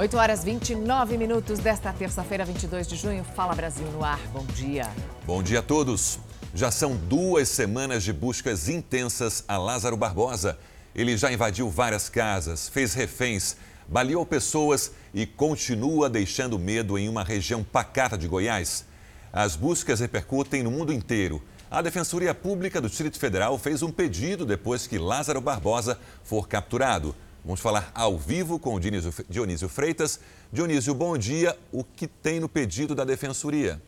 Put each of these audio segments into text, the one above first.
8 horas 29 minutos desta terça-feira, 22 de junho. Fala Brasil no ar. Bom dia. Bom dia a todos. Já são duas semanas de buscas intensas a Lázaro Barbosa. Ele já invadiu várias casas, fez reféns, baleou pessoas e continua deixando medo em uma região pacata de Goiás. As buscas repercutem no mundo inteiro. A Defensoria Pública do Distrito Federal fez um pedido depois que Lázaro Barbosa for capturado. Vamos falar ao vivo com o Dionísio, Freitas. Dionísio, bom dia. O que tem no pedido da Defensoria?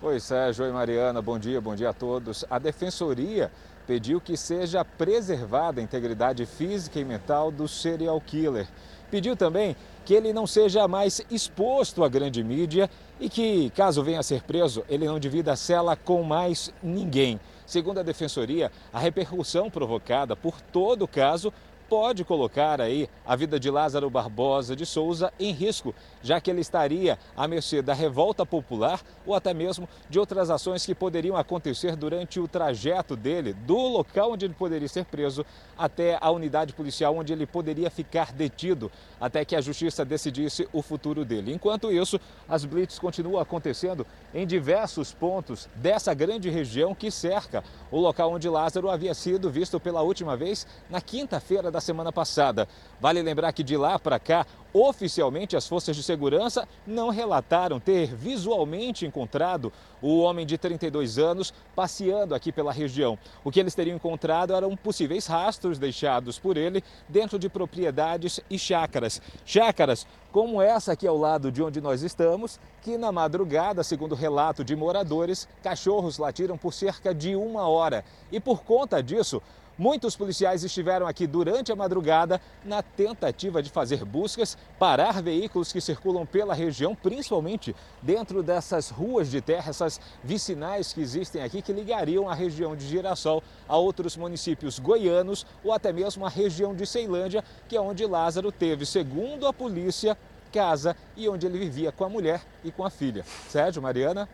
Oi, Sérgio. Oi, Mariana. Bom dia, bom dia a todos. A Defensoria pediu que seja preservada a integridade física e mental do serial killer. Pediu também que ele não seja mais exposto à grande mídia e que, caso venha a ser preso, ele não divida a cela com mais ninguém. Segundo a Defensoria, a repercussão provocada por todo o caso pode colocar aí a vida de Lázaro Barbosa de Souza em risco, já que ele estaria à mercê da revolta popular ou até mesmo de outras ações que poderiam acontecer durante o trajeto dele do local onde ele poderia ser preso até a unidade policial onde ele poderia ficar detido até que a justiça decidisse o futuro dele. Enquanto isso, as blitz continuam acontecendo em diversos pontos dessa grande região que cerca o local onde Lázaro havia sido visto pela última vez na quinta-feira da semana passada. Vale lembrar que de lá para cá, oficialmente as forças de segurança não relataram ter visualmente encontrado o homem de 32 anos passeando aqui pela região. O que eles teriam encontrado eram possíveis rastros deixados por ele dentro de propriedades e chácaras. Chácaras como essa aqui ao lado de onde nós estamos, que na madrugada, segundo relato de moradores, cachorros latiram por cerca de uma hora. E por conta disso, Muitos policiais estiveram aqui durante a madrugada na tentativa de fazer buscas, parar veículos que circulam pela região, principalmente dentro dessas ruas de terra, essas vicinais que existem aqui que ligariam a região de Girassol a outros municípios goianos ou até mesmo a região de Ceilândia, que é onde Lázaro teve, segundo a polícia, casa e onde ele vivia com a mulher e com a filha. Sérgio, Mariana.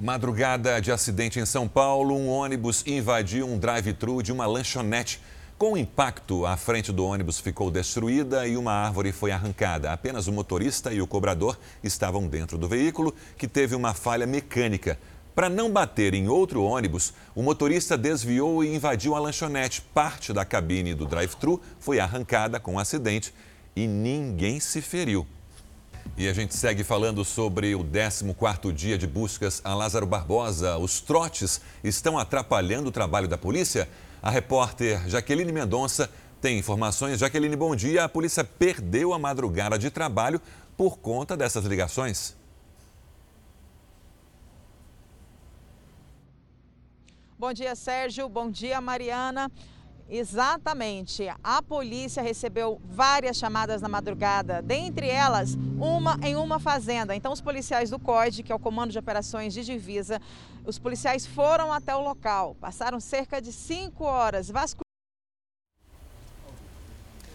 Madrugada de acidente em São Paulo, um ônibus invadiu um drive-thru de uma lanchonete. Com o impacto, a frente do ônibus ficou destruída e uma árvore foi arrancada. Apenas o motorista e o cobrador estavam dentro do veículo, que teve uma falha mecânica. Para não bater em outro ônibus, o motorista desviou e invadiu a lanchonete. Parte da cabine do drive-thru foi arrancada com o um acidente e ninguém se feriu. E a gente segue falando sobre o 14º dia de buscas a Lázaro Barbosa. Os trotes estão atrapalhando o trabalho da polícia? A repórter Jaqueline Mendonça tem informações. Jaqueline, bom dia. A polícia perdeu a madrugada de trabalho por conta dessas ligações. Bom dia, Sérgio. Bom dia, Mariana. Exatamente. A polícia recebeu várias chamadas na madrugada, dentre elas uma em uma fazenda. Então, os policiais do COD, que é o Comando de Operações de Divisa, os policiais foram até o local, passaram cerca de cinco horas vasculhando.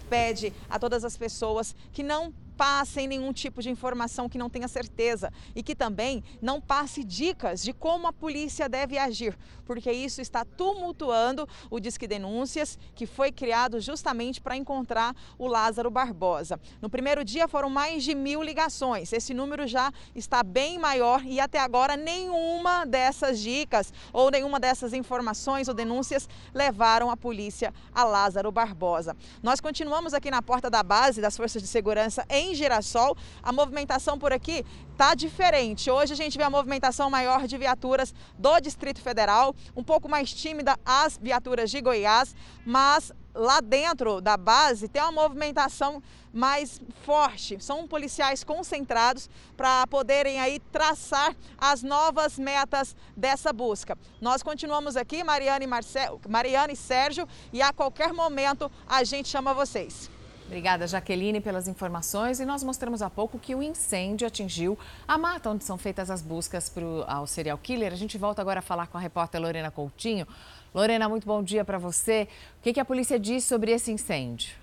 Pede a todas as pessoas que não passem nenhum tipo de informação que não tenha certeza e que também não passe dicas de como a polícia deve agir, porque isso está tumultuando o Disque Denúncias, que foi criado justamente para encontrar o Lázaro Barbosa. No primeiro dia foram mais de mil ligações, esse número já está bem maior e até agora nenhuma dessas dicas ou nenhuma dessas informações ou denúncias levaram a polícia a Lázaro Barbosa. Nós continuamos aqui na porta da base das Forças de Segurança em em Girassol, a movimentação por aqui está diferente. Hoje a gente vê a movimentação maior de viaturas do Distrito Federal, um pouco mais tímida as viaturas de Goiás, mas lá dentro da base tem uma movimentação mais forte. São policiais concentrados para poderem aí traçar as novas metas dessa busca. Nós continuamos aqui, Mariana e, Marcel, Mariana e Sérgio, e a qualquer momento a gente chama vocês. Obrigada, Jaqueline, pelas informações. E nós mostramos há pouco que o incêndio atingiu a mata onde são feitas as buscas pro, ao serial killer. A gente volta agora a falar com a repórter Lorena Coutinho. Lorena, muito bom dia para você. O que, que a polícia diz sobre esse incêndio?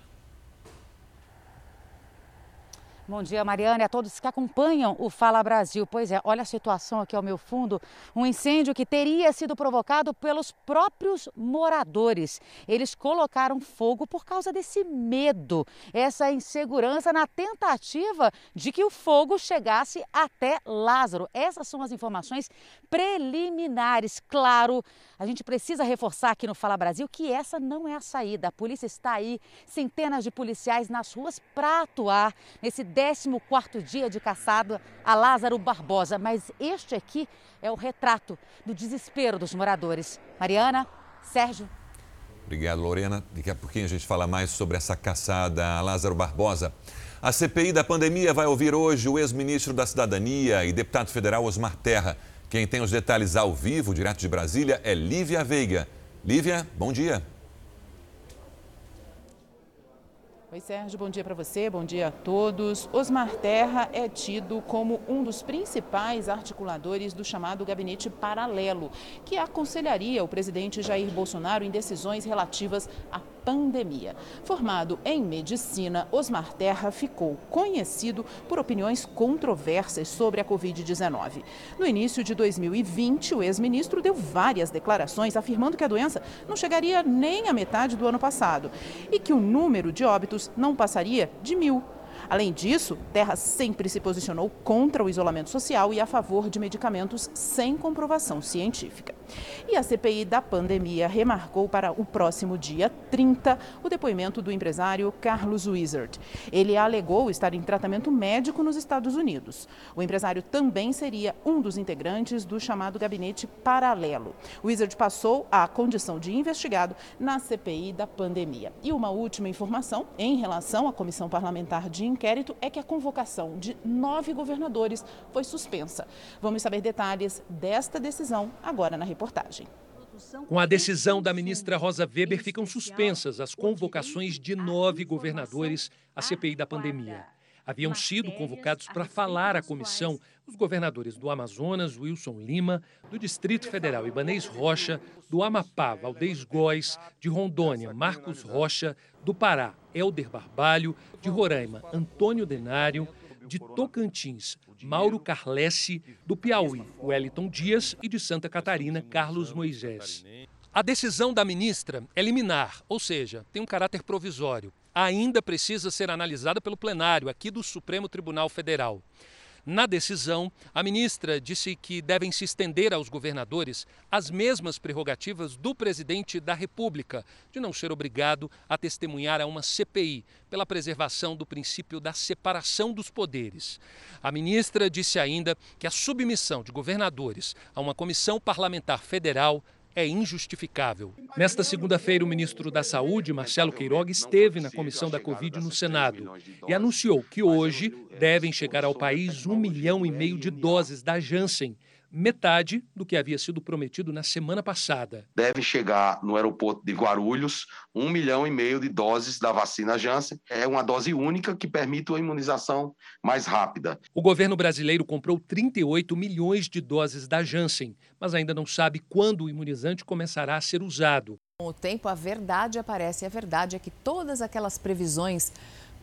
Bom dia, Mariana, e a todos que acompanham o Fala Brasil. Pois é, olha a situação aqui ao meu fundo. Um incêndio que teria sido provocado pelos próprios moradores. Eles colocaram fogo por causa desse medo, essa insegurança na tentativa de que o fogo chegasse até Lázaro. Essas são as informações preliminares. Claro, a gente precisa reforçar aqui no Fala Brasil que essa não é a saída. A polícia está aí, centenas de policiais nas ruas para atuar nesse 14º dia de caçada a Lázaro Barbosa, mas este aqui é o retrato do desespero dos moradores. Mariana, Sérgio. Obrigado, Lorena. Daqui a pouquinho a gente fala mais sobre essa caçada a Lázaro Barbosa. A CPI da pandemia vai ouvir hoje o ex-ministro da Cidadania e deputado federal Osmar Terra. Quem tem os detalhes ao vivo, direto de Brasília, é Lívia Veiga. Lívia, bom dia. Oi, Sérgio, bom dia para você, bom dia a todos. Osmar Terra é tido como um dos principais articuladores do chamado Gabinete Paralelo, que aconselharia o presidente Jair Bolsonaro em decisões relativas à pandemia. Formado em medicina, Osmar Terra ficou conhecido por opiniões controversas sobre a Covid-19. No início de 2020, o ex-ministro deu várias declarações afirmando que a doença não chegaria nem à metade do ano passado e que o número de óbitos não passaria de mil. Além disso, Terra sempre se posicionou contra o isolamento social e a favor de medicamentos sem comprovação científica. E a CPI da pandemia remarcou para o próximo dia 30 o depoimento do empresário Carlos Wizard. Ele alegou estar em tratamento médico nos Estados Unidos. O empresário também seria um dos integrantes do chamado gabinete paralelo. Wizard passou à condição de investigado na CPI da pandemia. E uma última informação em relação à comissão parlamentar de inquérito é que a convocação de nove governadores foi suspensa. Vamos saber detalhes desta decisão agora na reportagem. Com a decisão da ministra Rosa Weber, ficam suspensas as convocações de nove governadores à CPI da pandemia. Haviam sido convocados para falar à comissão os governadores do Amazonas, Wilson Lima, do Distrito Federal, Ibanês Rocha, do Amapá, Valdez Góes, de Rondônia, Marcos Rocha, do Pará, Helder Barbalho, de Roraima, Antônio Denário, de Tocantins, Mauro Carlesse, do Piauí, Wellington Dias e de Santa Catarina, Carlos Moisés. A decisão da ministra é liminar, ou seja, tem um caráter provisório. Ainda precisa ser analisada pelo plenário aqui do Supremo Tribunal Federal. Na decisão, a ministra disse que devem se estender aos governadores as mesmas prerrogativas do presidente da República, de não ser obrigado a testemunhar a uma CPI, pela preservação do princípio da separação dos poderes. A ministra disse ainda que a submissão de governadores a uma comissão parlamentar federal é injustificável. Nesta segunda-feira, o ministro da Saúde, Marcelo Queiroga, esteve na comissão da Covid no Senado e anunciou que hoje devem chegar ao país um milhão e meio de doses da Janssen metade do que havia sido prometido na semana passada. Deve chegar no aeroporto de Guarulhos um milhão e meio de doses da vacina Janssen. É uma dose única que permite a imunização mais rápida. O governo brasileiro comprou 38 milhões de doses da Janssen, mas ainda não sabe quando o imunizante começará a ser usado. Com o tempo, a verdade aparece. E a verdade é que todas aquelas previsões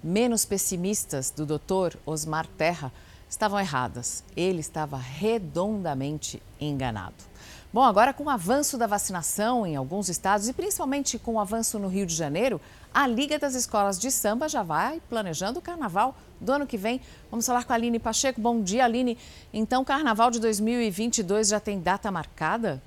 menos pessimistas do doutor Osmar Terra estavam erradas. Ele estava redondamente enganado. Bom, agora com o avanço da vacinação em alguns estados e principalmente com o avanço no Rio de Janeiro, a Liga das Escolas de Samba já vai planejando o carnaval do ano que vem. Vamos falar com a Aline Pacheco. Bom dia, Aline. Então, carnaval de 2022 já tem data marcada?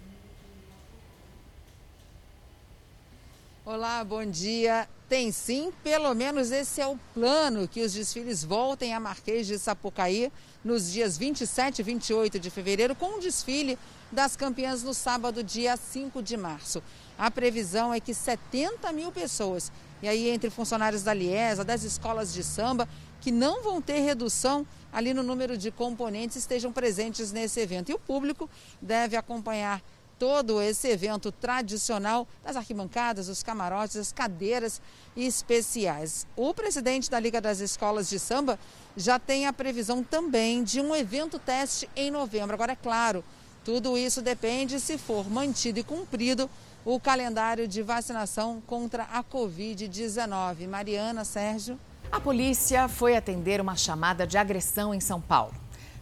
Olá, bom dia. Tem sim, pelo menos esse é o plano, que os desfiles voltem a Marquês de Sapucaí nos dias 27 e 28 de fevereiro, com o desfile das campeãs no sábado, dia 5 de março. A previsão é que 70 mil pessoas, e aí entre funcionários da Liesa, das escolas de samba, que não vão ter redução ali no número de componentes, estejam presentes nesse evento. E o público deve acompanhar todo esse evento tradicional das arquibancadas, os camarotes, as cadeiras especiais. O presidente da Liga das Escolas de Samba já tem a previsão também de um evento teste em novembro. Agora, é claro, tudo isso depende se for mantido e cumprido o calendário de vacinação contra a Covid-19. Mariana, Sérgio. A polícia foi atender uma chamada de agressão em São Paulo.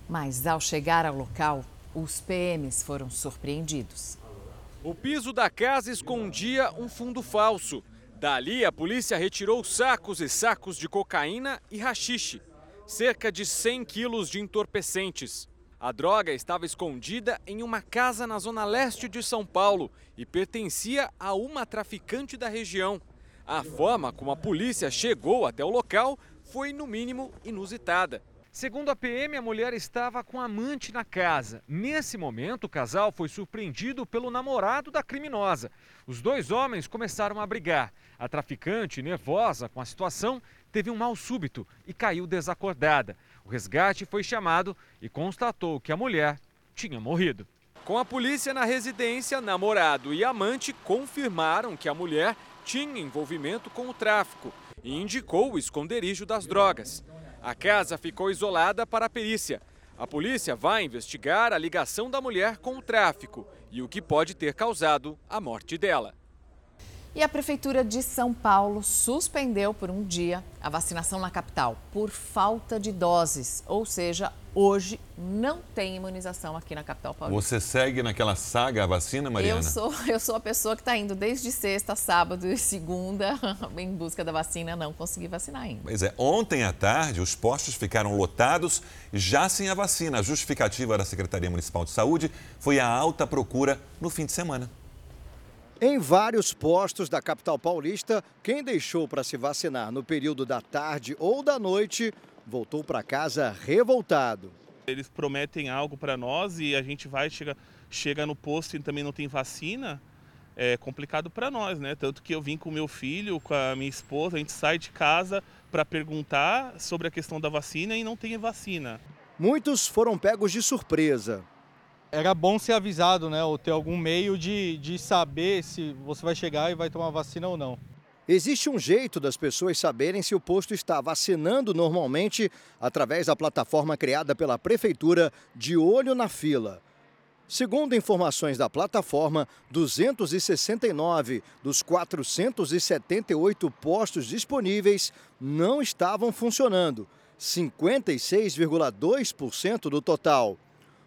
Mas ao chegar ao local, os PMs foram surpreendidos. O piso da casa escondia um fundo falso. Dali, a polícia retirou sacos e sacos de cocaína e rachixe, cerca de 100 quilos de entorpecentes. A droga estava escondida em uma casa na zona leste de São Paulo e pertencia a uma traficante da região. A forma como a polícia chegou até o local foi, no mínimo, inusitada. Segundo a PM, a mulher estava com amante na casa. Nesse momento, o casal foi surpreendido pelo namorado da criminosa. Os dois homens começaram a brigar. A traficante, nervosa com a situação, teve um mal súbito e caiu desacordada. O resgate foi chamado e constatou que a mulher tinha morrido. Com a polícia na residência, namorado e amante confirmaram que a mulher tinha envolvimento com o tráfico e indicou o esconderijo das drogas. A casa ficou isolada para a perícia. A polícia vai investigar a ligação da mulher com o tráfico e o que pode ter causado a morte dela. E a Prefeitura de São Paulo suspendeu por um dia a vacinação na capital por falta de doses. Ou seja, hoje não tem imunização aqui na capital paulista. Você segue naquela saga a vacina, Mariana? Eu sou, eu sou a pessoa que está indo desde sexta, sábado e segunda em busca da vacina. Não consegui vacinar ainda. Pois é, ontem à tarde os postos ficaram lotados já sem a vacina. A justificativa da Secretaria Municipal de Saúde foi a alta procura no fim de semana. Em vários postos da capital paulista, quem deixou para se vacinar no período da tarde ou da noite voltou para casa revoltado. Eles prometem algo para nós e a gente vai, chega, chega no posto e também não tem vacina. É complicado para nós, né? Tanto que eu vim com meu filho, com a minha esposa, a gente sai de casa para perguntar sobre a questão da vacina e não tem vacina. Muitos foram pegos de surpresa era bom ser avisado, né? Ou ter algum meio de, de saber se você vai chegar e vai tomar vacina ou não. Existe um jeito das pessoas saberem se o posto está vacinando normalmente através da plataforma criada pela Prefeitura de Olho na Fila. Segundo informações da plataforma, 269 dos 478 postos disponíveis não estavam funcionando, 56,2% do total.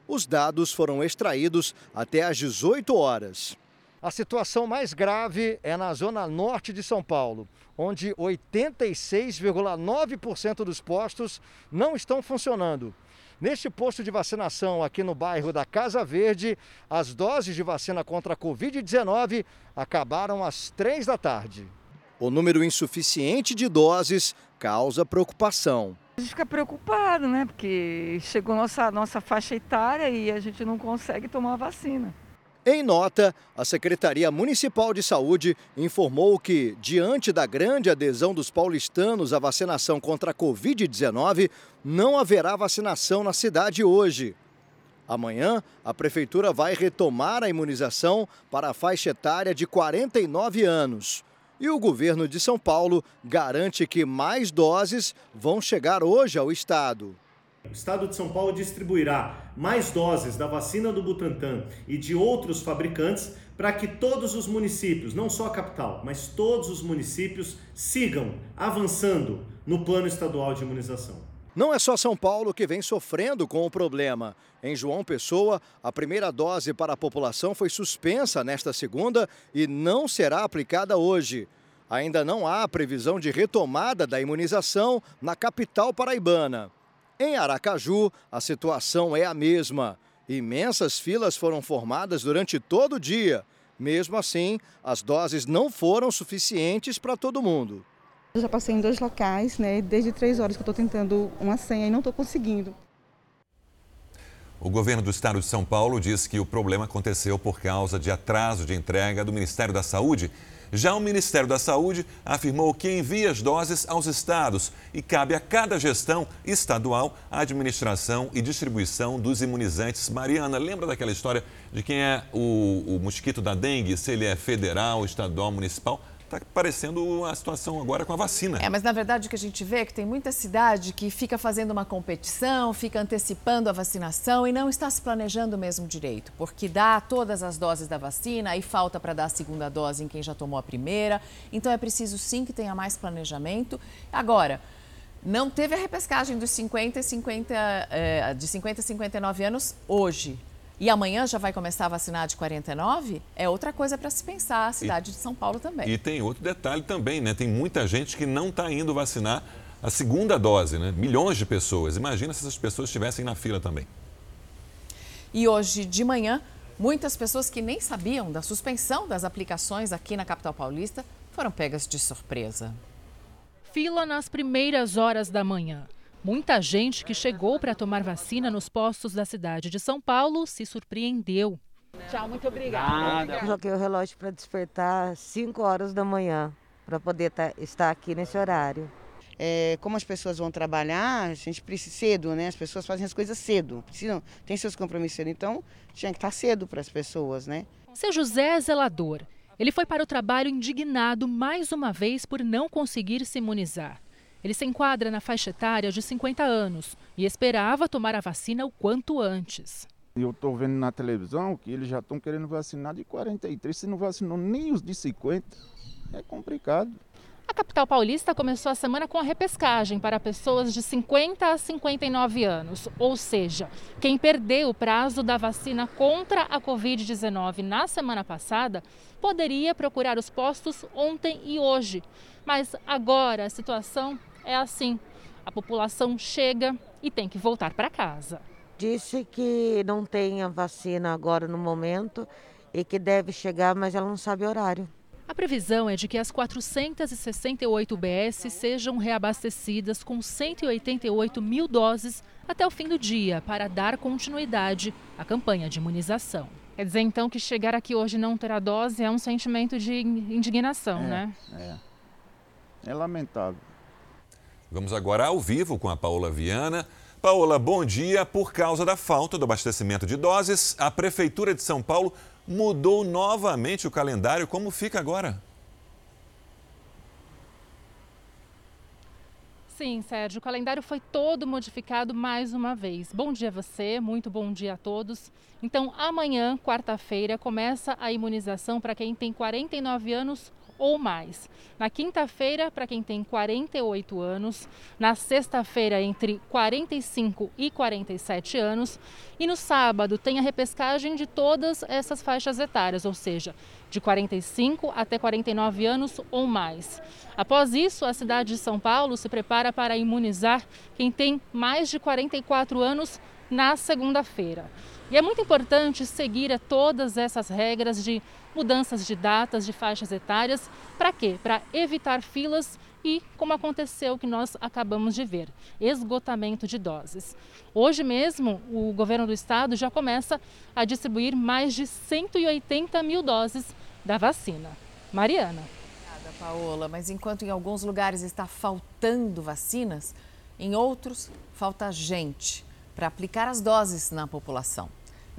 Os dados foram extraídos até às 18 horas. A situação mais grave é na zona norte de São Paulo, onde 86,9% dos postos não estão funcionando. Neste posto de vacinação aqui no bairro da Casa Verde, as doses de vacina contra a Covid-19 acabaram às três da tarde. O número insuficiente de doses causa preocupação. A gente fica preocupado, né? Porque chegou nossa, nossa faixa etária e a gente não consegue tomar a vacina. Em nota, a Secretaria Municipal de Saúde informou que, diante da grande adesão dos paulistanos à vacinação contra a Covid-19, não haverá vacinação na cidade hoje. Amanhã, a Prefeitura vai retomar a imunização para a faixa etária de 49 anos. E o governo de São Paulo garante que mais doses vão chegar hoje ao estado. O estado de São Paulo distribuirá mais doses da vacina do Butantan e de outros fabricantes para que todos os municípios, não só a capital, mas todos os municípios sigam avançando no plano estadual de imunização. Não é só São Paulo que vem sofrendo com o problema. Em João Pessoa, a primeira dose para a população foi suspensa nesta segunda e não será aplicada hoje. Ainda não há previsão de retomada da imunização na capital paraibana. Em Aracaju, a situação é a mesma. Imensas filas foram formadas durante todo o dia. Mesmo assim, as doses não foram suficientes para todo mundo. Eu já passei em dois locais, né? Desde três horas que eu estou tentando uma senha e não estou conseguindo. O governo do estado de São Paulo diz que o problema aconteceu por causa de atraso de entrega do Ministério da Saúde. Já o Ministério da Saúde afirmou que envia as doses aos estados e cabe a cada gestão estadual a administração e distribuição dos imunizantes. Mariana, lembra daquela história de quem é o, o mosquito da dengue, se ele é federal, estadual, municipal? Está parecendo a situação agora com a vacina. É, mas na verdade o que a gente vê é que tem muita cidade que fica fazendo uma competição, fica antecipando a vacinação e não está se planejando mesmo direito, porque dá todas as doses da vacina e falta para dar a segunda dose em quem já tomou a primeira. Então é preciso sim que tenha mais planejamento. Agora, Não teve a repescagem dos 50 e 50, é, de 50 e 59 anos hoje. E amanhã já vai começar a vacinar de 49? É outra coisa para se pensar a cidade e, de São Paulo também. E tem outro detalhe também, né? Tem muita gente que não está indo vacinar a segunda dose, né? Milhões de pessoas. Imagina se essas pessoas estivessem na fila também. E hoje de manhã, muitas pessoas que nem sabiam da suspensão das aplicações aqui na capital paulista foram pegas de surpresa. Fila nas primeiras horas da manhã. Muita gente que chegou para tomar vacina nos postos da cidade de São Paulo se surpreendeu. Tchau, muito obrigada. Coloquei o relógio para despertar 5 horas da manhã, para poder tá, estar aqui nesse horário. É, como as pessoas vão trabalhar, a gente precisa cedo, né? As pessoas fazem as coisas cedo, precisam, tem seus compromissos cedo, então tinha que estar cedo para as pessoas, né? Seu José é zelador. Ele foi para o trabalho indignado mais uma vez por não conseguir se imunizar. Ele se enquadra na faixa etária de 50 anos e esperava tomar a vacina o quanto antes. Eu estou vendo na televisão que eles já estão querendo vacinar de 43, se não vacinou nem os de 50, é complicado. A capital paulista começou a semana com a repescagem para pessoas de 50 a 59 anos, ou seja, quem perdeu o prazo da vacina contra a Covid-19 na semana passada poderia procurar os postos ontem e hoje. Mas agora a situação é assim: a população chega e tem que voltar para casa. Disse que não tem a vacina agora no momento e que deve chegar, mas ela não sabe o horário. A previsão é de que as 468 UBS sejam reabastecidas com 188 mil doses até o fim do dia para dar continuidade à campanha de imunização. Quer dizer então que chegar aqui hoje não ter a dose é um sentimento de indignação, é, né? É. É lamentável. Vamos agora ao vivo com a Paola Viana. Paola, bom dia. Por causa da falta do abastecimento de doses, a Prefeitura de São Paulo mudou novamente o calendário. Como fica agora? Sim, Sérgio, o calendário foi todo modificado mais uma vez. Bom dia a você, muito bom dia a todos. Então, amanhã, quarta-feira, começa a imunização para quem tem 49 anos ou mais. Na quinta-feira, para quem tem 48 anos, na sexta-feira, entre 45 e 47 anos, e no sábado tem a repescagem de todas essas faixas etárias, ou seja, de 45 até 49 anos ou mais. Após isso, a cidade de São Paulo se prepara para imunizar quem tem mais de 44 anos na segunda-feira. E é muito importante seguir todas essas regras de mudanças de datas, de faixas etárias. Para quê? Para evitar filas e, como aconteceu que nós acabamos de ver, esgotamento de doses. Hoje mesmo, o governo do estado já começa a distribuir mais de 180 mil doses da vacina. Mariana. Obrigada, Paola. Mas enquanto em alguns lugares está faltando vacinas, em outros falta gente para aplicar as doses na população.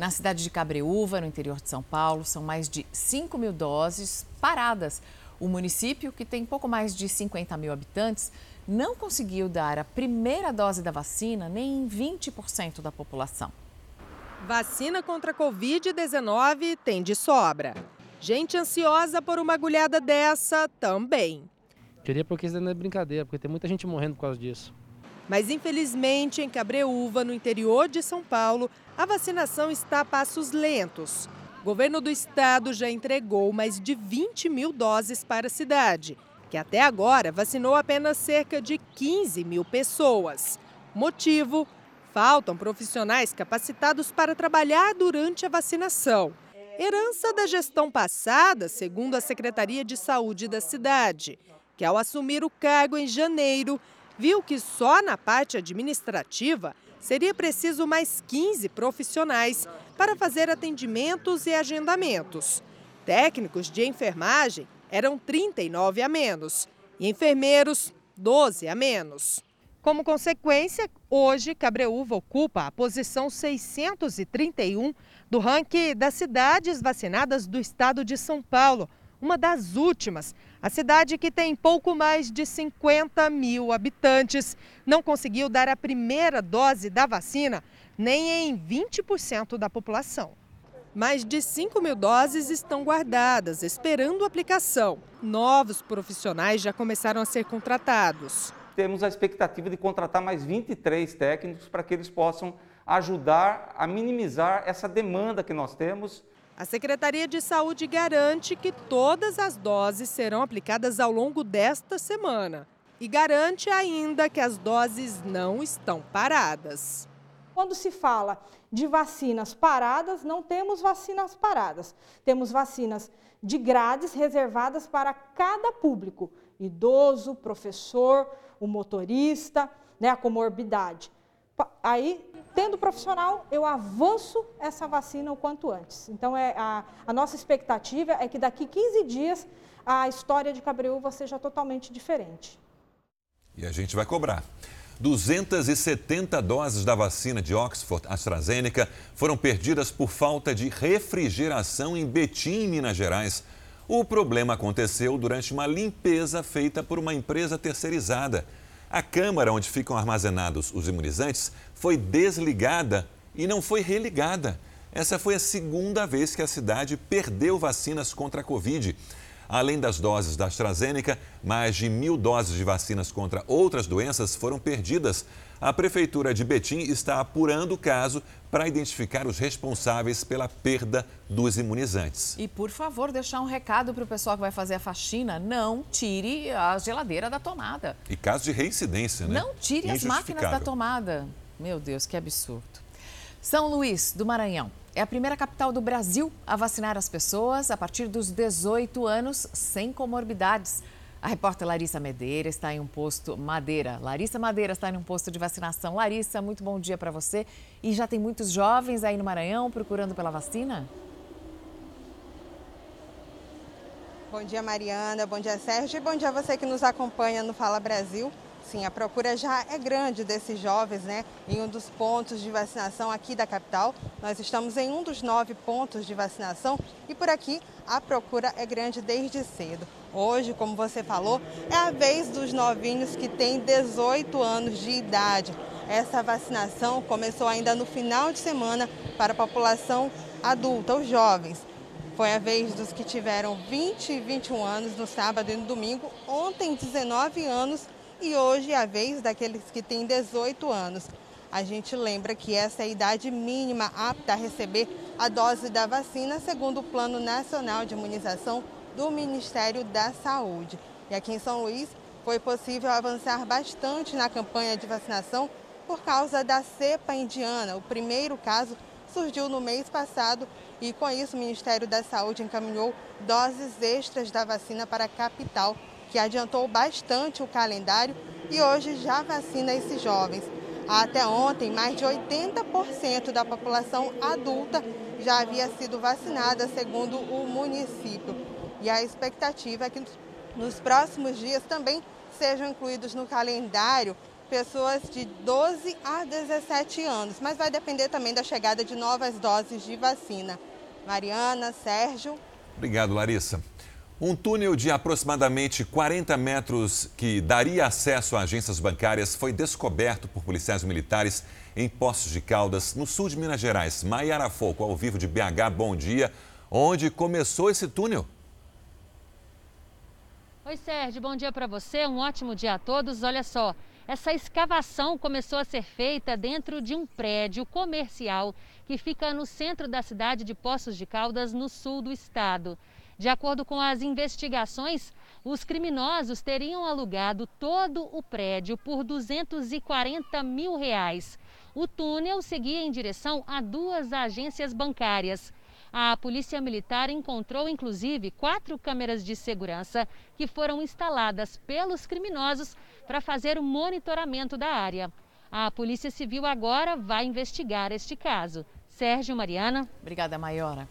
Na cidade de Cabreúva, no interior de São Paulo, são mais de 5 mil doses paradas. O município, que tem pouco mais de 50 mil habitantes, não conseguiu dar a primeira dose da vacina nem em 20% da população. Vacina contra a Covid-19 tem de sobra. Gente ansiosa por uma agulhada dessa também. Queria porque isso não é brincadeira, porque tem muita gente morrendo por causa disso. Mas infelizmente, em Cabreúva, no interior de São Paulo, a vacinação está a passos lentos. O governo do estado já entregou mais de 20 mil doses para a cidade, que até agora vacinou apenas cerca de 15 mil pessoas. Motivo: faltam profissionais capacitados para trabalhar durante a vacinação. Herança da gestão passada, segundo a Secretaria de Saúde da cidade, que ao assumir o cargo em janeiro, viu que só na parte administrativa seria preciso mais 15 profissionais para fazer atendimentos e agendamentos. Técnicos de enfermagem eram 39 a menos e enfermeiros 12 a menos. Como consequência, hoje Cabreúva ocupa a posição 631 do ranking das cidades vacinadas do estado de São Paulo, uma das últimas. A cidade, que tem pouco mais de 50 mil habitantes, não conseguiu dar a primeira dose da vacina nem em 20% da população. Mais de 5 mil doses estão guardadas, esperando aplicação. Novos profissionais já começaram a ser contratados. temos a expectativa de contratar mais 23 técnicos para que eles possam ajudar a minimizar essa demanda que nós temos. A Secretaria de Saúde garante que todas as doses serão aplicadas ao longo desta semana e garante ainda que as doses não estão paradas. Quando se fala de vacinas paradas, não temos vacinas paradas. Temos vacinas de grades reservadas para cada público: idoso, professor, o motorista, né, a comorbidade. Aí, tendo profissional, eu avanço essa vacina o quanto antes. Então, é, a, a nossa expectativa é que daqui 15 dias a história de Cabreúva seja totalmente diferente. E a gente vai cobrar. 270 doses da vacina de Oxford AstraZeneca foram perdidas por falta de refrigeração em Betim, Minas Gerais. O problema aconteceu durante uma limpeza feita por uma empresa terceirizada. A câmara onde ficam armazenados os imunizantes foi desligada e não foi religada. Essa foi a segunda vez que a cidade perdeu vacinas contra a Covid. Além das doses da AstraZeneca, mais de mil doses de vacinas contra outras doenças foram perdidas. A Prefeitura de Betim está apurando o caso para identificar os responsáveis pela perda dos imunizantes. E, por favor, deixar um recado para o pessoal que vai fazer a faxina: não tire a geladeira da tomada. E caso de reincidência, né? Não tire as máquinas da tomada. Meu Deus, que absurdo. São Luís, do Maranhão. É a primeira capital do Brasil a vacinar as pessoas a partir dos 18 anos sem comorbidades. A repórter Larissa Madeira está em um posto Madeira. Larissa Madeira está em um posto de vacinação. Larissa, muito bom dia para você. E já tem muitos jovens aí no Maranhão procurando pela vacina? Bom dia, Mariana. Bom dia, Sérgio. E bom dia a você que nos acompanha no Fala Brasil. Sim, a procura já é grande desses jovens, né? Em um dos pontos de vacinação aqui da capital. Nós estamos em um dos nove pontos de vacinação e por aqui a procura é grande desde cedo. Hoje, como você falou, é a vez dos novinhos que têm 18 anos de idade. Essa vacinação começou ainda no final de semana para a população adulta, os jovens. Foi a vez dos que tiveram 20 e 21 anos no sábado e no domingo, ontem 19 anos e hoje é a vez daqueles que têm 18 anos. A gente lembra que essa é a idade mínima apta a receber a dose da vacina, segundo o Plano Nacional de Imunização do Ministério da Saúde. E aqui em São Luís foi possível avançar bastante na campanha de vacinação por causa da cepa indiana. O primeiro caso surgiu no mês passado e, com isso, o Ministério da Saúde encaminhou doses extras da vacina para a capital que adiantou bastante o calendário e hoje já vacina esses jovens. Até ontem, mais de 80% da população adulta já havia sido vacinada, segundo o município. E a expectativa é que nos próximos dias também sejam incluídos no calendário pessoas de 12 a 17 anos, mas vai depender também da chegada de novas doses de vacina. Mariana, Sérgio. Obrigado, Larissa. Um túnel de aproximadamente 40 metros que daria acesso a agências bancárias foi descoberto por policiais militares em Poços de Caldas, no sul de Minas Gerais. Maiara Foco, ao vivo de BH, bom dia. Onde começou esse túnel? Oi, Sérgio, bom dia para você. Um ótimo dia a todos. Olha só, essa escavação começou a ser feita dentro de um prédio comercial que fica no centro da cidade de Poços de Caldas, no sul do estado. De acordo com as investigações, os criminosos teriam alugado todo o prédio por 240 mil reais. O túnel seguia em direção a duas agências bancárias. A Polícia Militar encontrou, inclusive, quatro câmeras de segurança que foram instaladas pelos criminosos para fazer o monitoramento da área. A Polícia Civil agora vai investigar este caso. Sérgio Mariana. Obrigada, Maiora.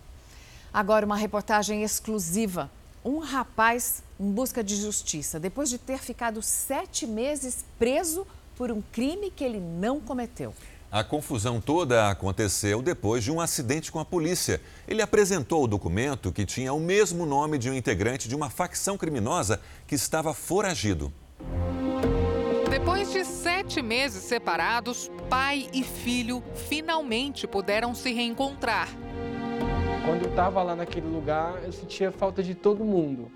Agora, uma reportagem exclusiva. Um rapaz em busca de justiça, depois de ter ficado sete meses preso por um crime que ele não cometeu. A confusão toda aconteceu depois de um acidente com a polícia. Ele apresentou o documento que tinha o mesmo nome de um integrante de uma facção criminosa que estava foragido. Depois de sete meses separados, pai e filho finalmente puderam se reencontrar. Quando eu estava lá naquele lugar, eu sentia falta de todo mundo.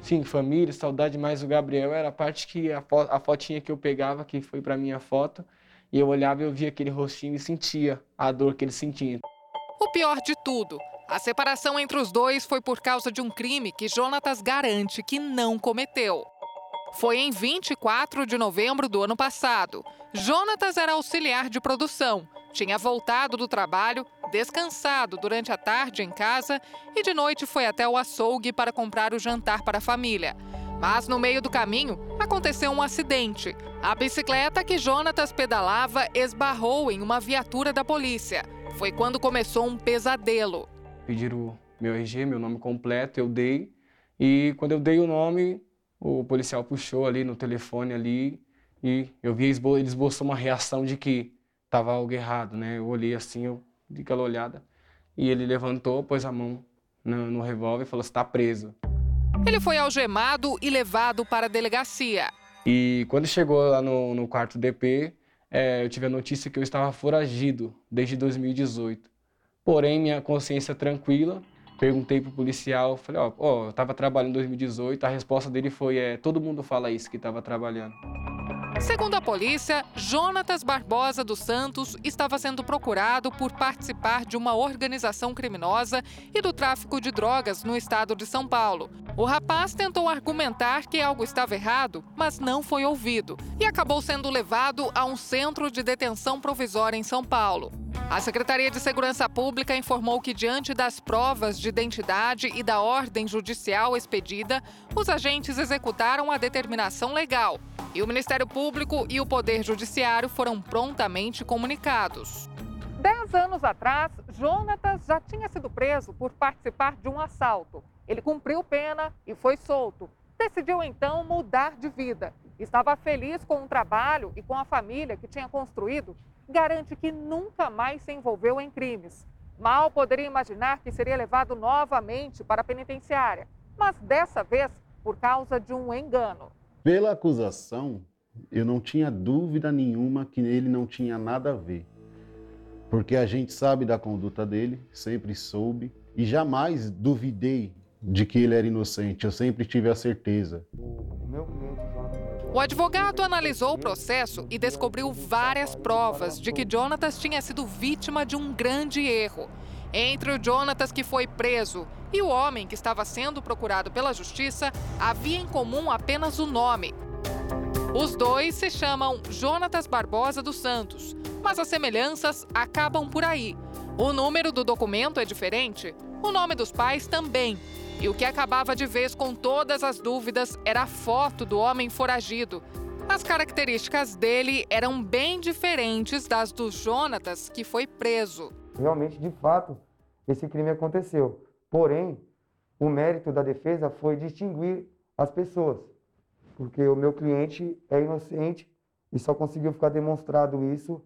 sim, família, saudade, mas o Gabriel era a parte que a, fo a fotinha que eu pegava, que foi para minha foto, e eu olhava e eu via aquele rostinho e sentia a dor que ele sentia. O pior de tudo, a separação entre os dois foi por causa de um crime que Jonatas garante que não cometeu. Foi em 24 de novembro do ano passado. Jonatas era auxiliar de produção, tinha voltado do trabalho, descansado durante a tarde em casa e de noite foi até o açougue para comprar o jantar para a família. Mas no meio do caminho aconteceu um acidente. A bicicleta que Jonatas pedalava esbarrou em uma viatura da polícia. Foi quando começou um pesadelo. Pediram meu RG, meu nome completo, eu dei. E quando eu dei o nome, o policial puxou ali no telefone ali e eu vi ele esboçou uma reação de que estava algo errado, né? Eu olhei assim, eu dei aquela olhada e ele levantou, pôs a mão no, no revólver e falou: está preso. Ele foi algemado e levado para a delegacia. E quando chegou lá no, no quarto DP, é, eu tive a notícia que eu estava foragido desde 2018. Porém, minha consciência tranquila, perguntei pro policial, falei, ó, oh, eu estava trabalhando em 2018, a resposta dele foi, é, todo mundo fala isso, que estava trabalhando. Segundo a polícia, Jonatas Barbosa dos Santos estava sendo procurado por participar de uma organização criminosa e do tráfico de drogas no estado de São Paulo. O rapaz tentou argumentar que algo estava errado, mas não foi ouvido e acabou sendo levado a um centro de detenção provisória em São Paulo. A Secretaria de Segurança Pública informou que, diante das provas de identidade e da ordem judicial expedida, os agentes executaram a determinação legal e o Ministério Público e o Poder Judiciário foram prontamente comunicados. Dez anos atrás, Jonatas já tinha sido preso por participar de um assalto. Ele cumpriu pena e foi solto. Decidiu então mudar de vida. Estava feliz com o trabalho e com a família que tinha construído. Garante que nunca mais se envolveu em crimes. Mal poderia imaginar que seria levado novamente para a penitenciária, mas dessa vez por causa de um engano. Pela acusação, eu não tinha dúvida nenhuma que ele não tinha nada a ver. Porque a gente sabe da conduta dele, sempre soube, e jamais duvidei de que ele era inocente, eu sempre tive a certeza. O advogado analisou o processo e descobriu várias provas de que Jonatas tinha sido vítima de um grande erro. Entre o Jonatas que foi preso e o homem que estava sendo procurado pela justiça, havia em comum apenas o nome. Os dois se chamam Jonatas Barbosa dos Santos, mas as semelhanças acabam por aí. O número do documento é diferente, o nome dos pais também. E o que acabava de vez com todas as dúvidas era a foto do homem foragido. As características dele eram bem diferentes das do Jonatas, que foi preso. Realmente, de fato, esse crime aconteceu. Porém, o mérito da defesa foi distinguir as pessoas, porque o meu cliente é inocente e só conseguiu ficar demonstrado isso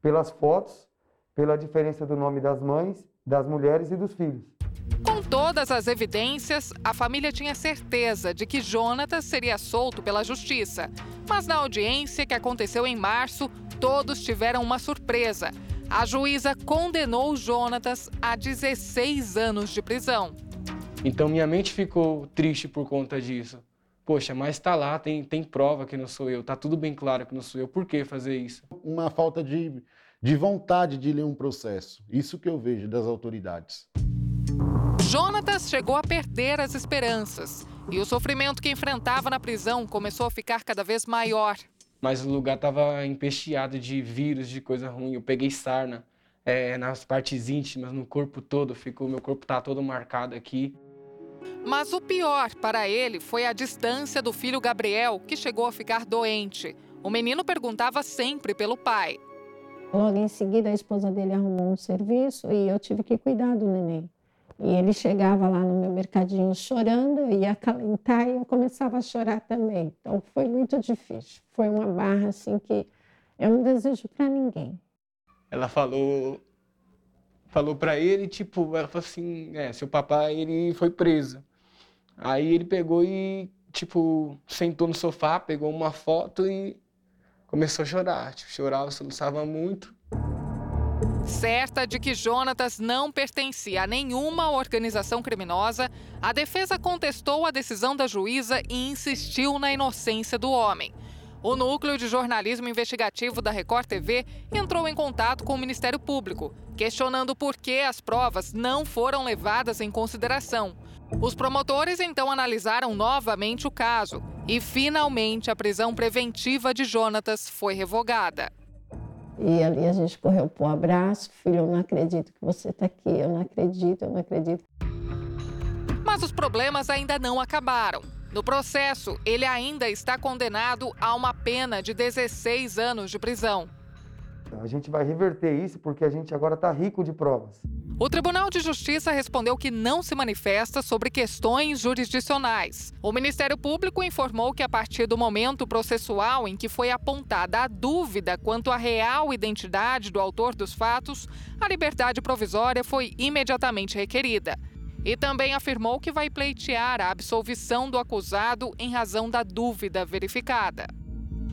pelas fotos, pela diferença do nome das mães, das mulheres e dos filhos. Com todas as evidências, a família tinha certeza de que Jonatas seria solto pela justiça. Mas na audiência que aconteceu em março, todos tiveram uma surpresa. A juíza condenou Jonatas a 16 anos de prisão. Então minha mente ficou triste por conta disso. Poxa, mas tá lá, tem, tem prova que não sou eu, tá tudo bem claro que não sou eu, por que fazer isso? Uma falta de, de vontade de ler um processo, isso que eu vejo das autoridades. Jonatas chegou a perder as esperanças e o sofrimento que enfrentava na prisão começou a ficar cada vez maior mas o lugar estava empesteado de vírus, de coisa ruim. Eu peguei sarna é, nas partes íntimas, no corpo todo, ficou, meu corpo tá todo marcado aqui. Mas o pior para ele foi a distância do filho Gabriel, que chegou a ficar doente. O menino perguntava sempre pelo pai. Logo em seguida, a esposa dele arrumou um serviço e eu tive que cuidar do neném. E ele chegava lá no meu mercadinho chorando, ia acalentar e eu começava a chorar também. Então foi muito difícil. Foi uma barra assim que eu não desejo para ninguém. Ela falou falou para ele, tipo, ela falou assim, é, seu papai ele foi preso. Aí ele pegou e tipo sentou no sofá, pegou uma foto e começou a chorar, tipo, chorava, soluçava muito. Certa de que Jonatas não pertencia a nenhuma organização criminosa, a defesa contestou a decisão da juíza e insistiu na inocência do homem. O Núcleo de Jornalismo Investigativo da Record TV entrou em contato com o Ministério Público, questionando por que as provas não foram levadas em consideração. Os promotores então analisaram novamente o caso e, finalmente, a prisão preventiva de Jonatas foi revogada. E ali a gente correu para o abraço, filho, eu não acredito que você está aqui, eu não acredito, eu não acredito. Mas os problemas ainda não acabaram. No processo, ele ainda está condenado a uma pena de 16 anos de prisão. A gente vai reverter isso porque a gente agora está rico de provas. O Tribunal de Justiça respondeu que não se manifesta sobre questões jurisdicionais. O Ministério Público informou que, a partir do momento processual em que foi apontada a dúvida quanto à real identidade do autor dos fatos, a liberdade provisória foi imediatamente requerida. E também afirmou que vai pleitear a absolvição do acusado em razão da dúvida verificada.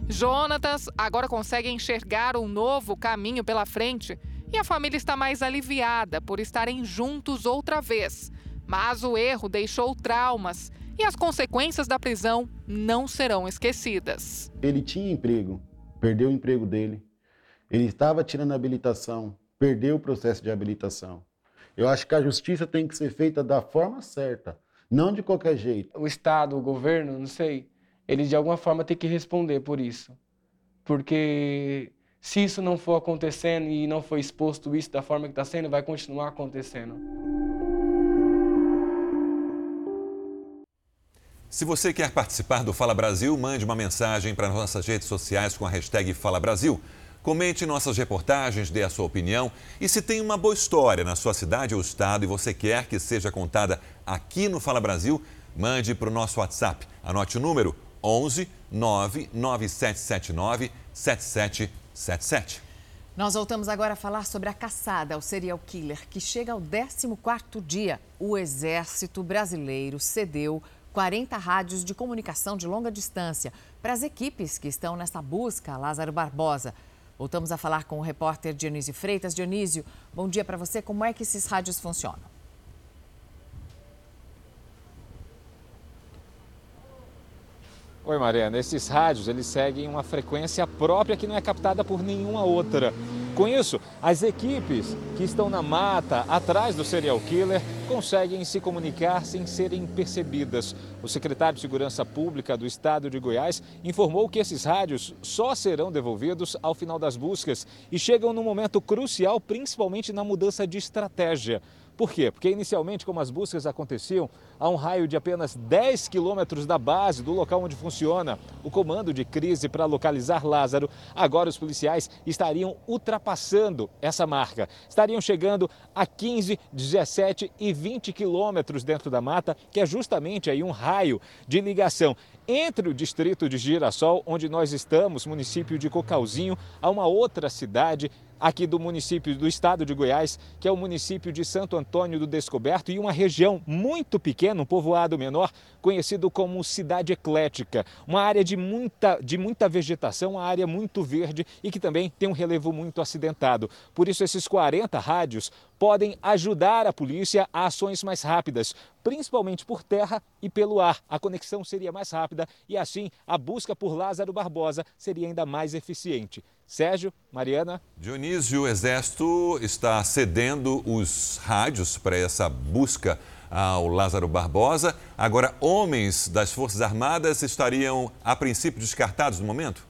Jonatas agora consegue enxergar um novo caminho pela frente e a família está mais aliviada por estarem juntos outra vez. Mas o erro deixou traumas e as consequências da prisão não serão esquecidas. Ele tinha emprego, perdeu o emprego dele. Ele estava tirando a habilitação, perdeu o processo de habilitação. Eu acho que a justiça tem que ser feita da forma certa, não de qualquer jeito. O Estado, o governo, não sei, ele de alguma forma tem que responder por isso. Porque se isso não for acontecendo e não for exposto isso da forma que está sendo, vai continuar acontecendo. Se você quer participar do Fala Brasil, mande uma mensagem para nossas redes sociais com a hashtag Fala Brasil. Comente nossas reportagens, dê a sua opinião e se tem uma boa história na sua cidade ou estado e você quer que seja contada aqui no Fala Brasil, mande para o nosso WhatsApp. Anote o número 11 99779 7777. Nós voltamos agora a falar sobre a caçada ao serial killer, que chega ao 14º dia. O Exército Brasileiro cedeu 40 rádios de comunicação de longa distância para as equipes que estão nessa busca, Lázaro Barbosa. Voltamos a falar com o repórter Dionísio Freitas. Dionísio, bom dia para você. Como é que esses rádios funcionam? Oi, Mariana. Esses rádios eles seguem uma frequência própria que não é captada por nenhuma outra. Com isso, as equipes que estão na mata, atrás do serial killer, conseguem se comunicar sem serem percebidas. O secretário de Segurança Pública do Estado de Goiás informou que esses rádios só serão devolvidos ao final das buscas e chegam num momento crucial, principalmente na mudança de estratégia. Por quê? Porque inicialmente, como as buscas aconteciam, a um raio de apenas 10 quilômetros da base do local onde funciona o comando de crise para localizar Lázaro, agora os policiais estariam ultrapassando essa marca. Estariam chegando a 15, 17 e 20 quilômetros dentro da mata, que é justamente aí um raio de ligação entre o distrito de Girassol, onde nós estamos, município de Cocalzinho, a uma outra cidade aqui do município do estado de Goiás, que é o município de Santo Antônio do Descoberto e uma região muito pequena, um povoado menor, conhecido como Cidade Eclética, uma área de muita, de muita vegetação, uma área muito verde e que também tem um relevo muito acidentado. Por isso, esses 40 rádios podem ajudar a polícia a ações mais rápidas, principalmente por terra e pelo ar. A conexão seria mais rápida e assim a busca por Lázaro Barbosa seria ainda mais eficiente. Sérgio, Mariana. Dionísio, o Exército está cedendo os rádios para essa busca ao Lázaro Barbosa. Agora, homens das Forças Armadas estariam, a princípio, descartados no momento?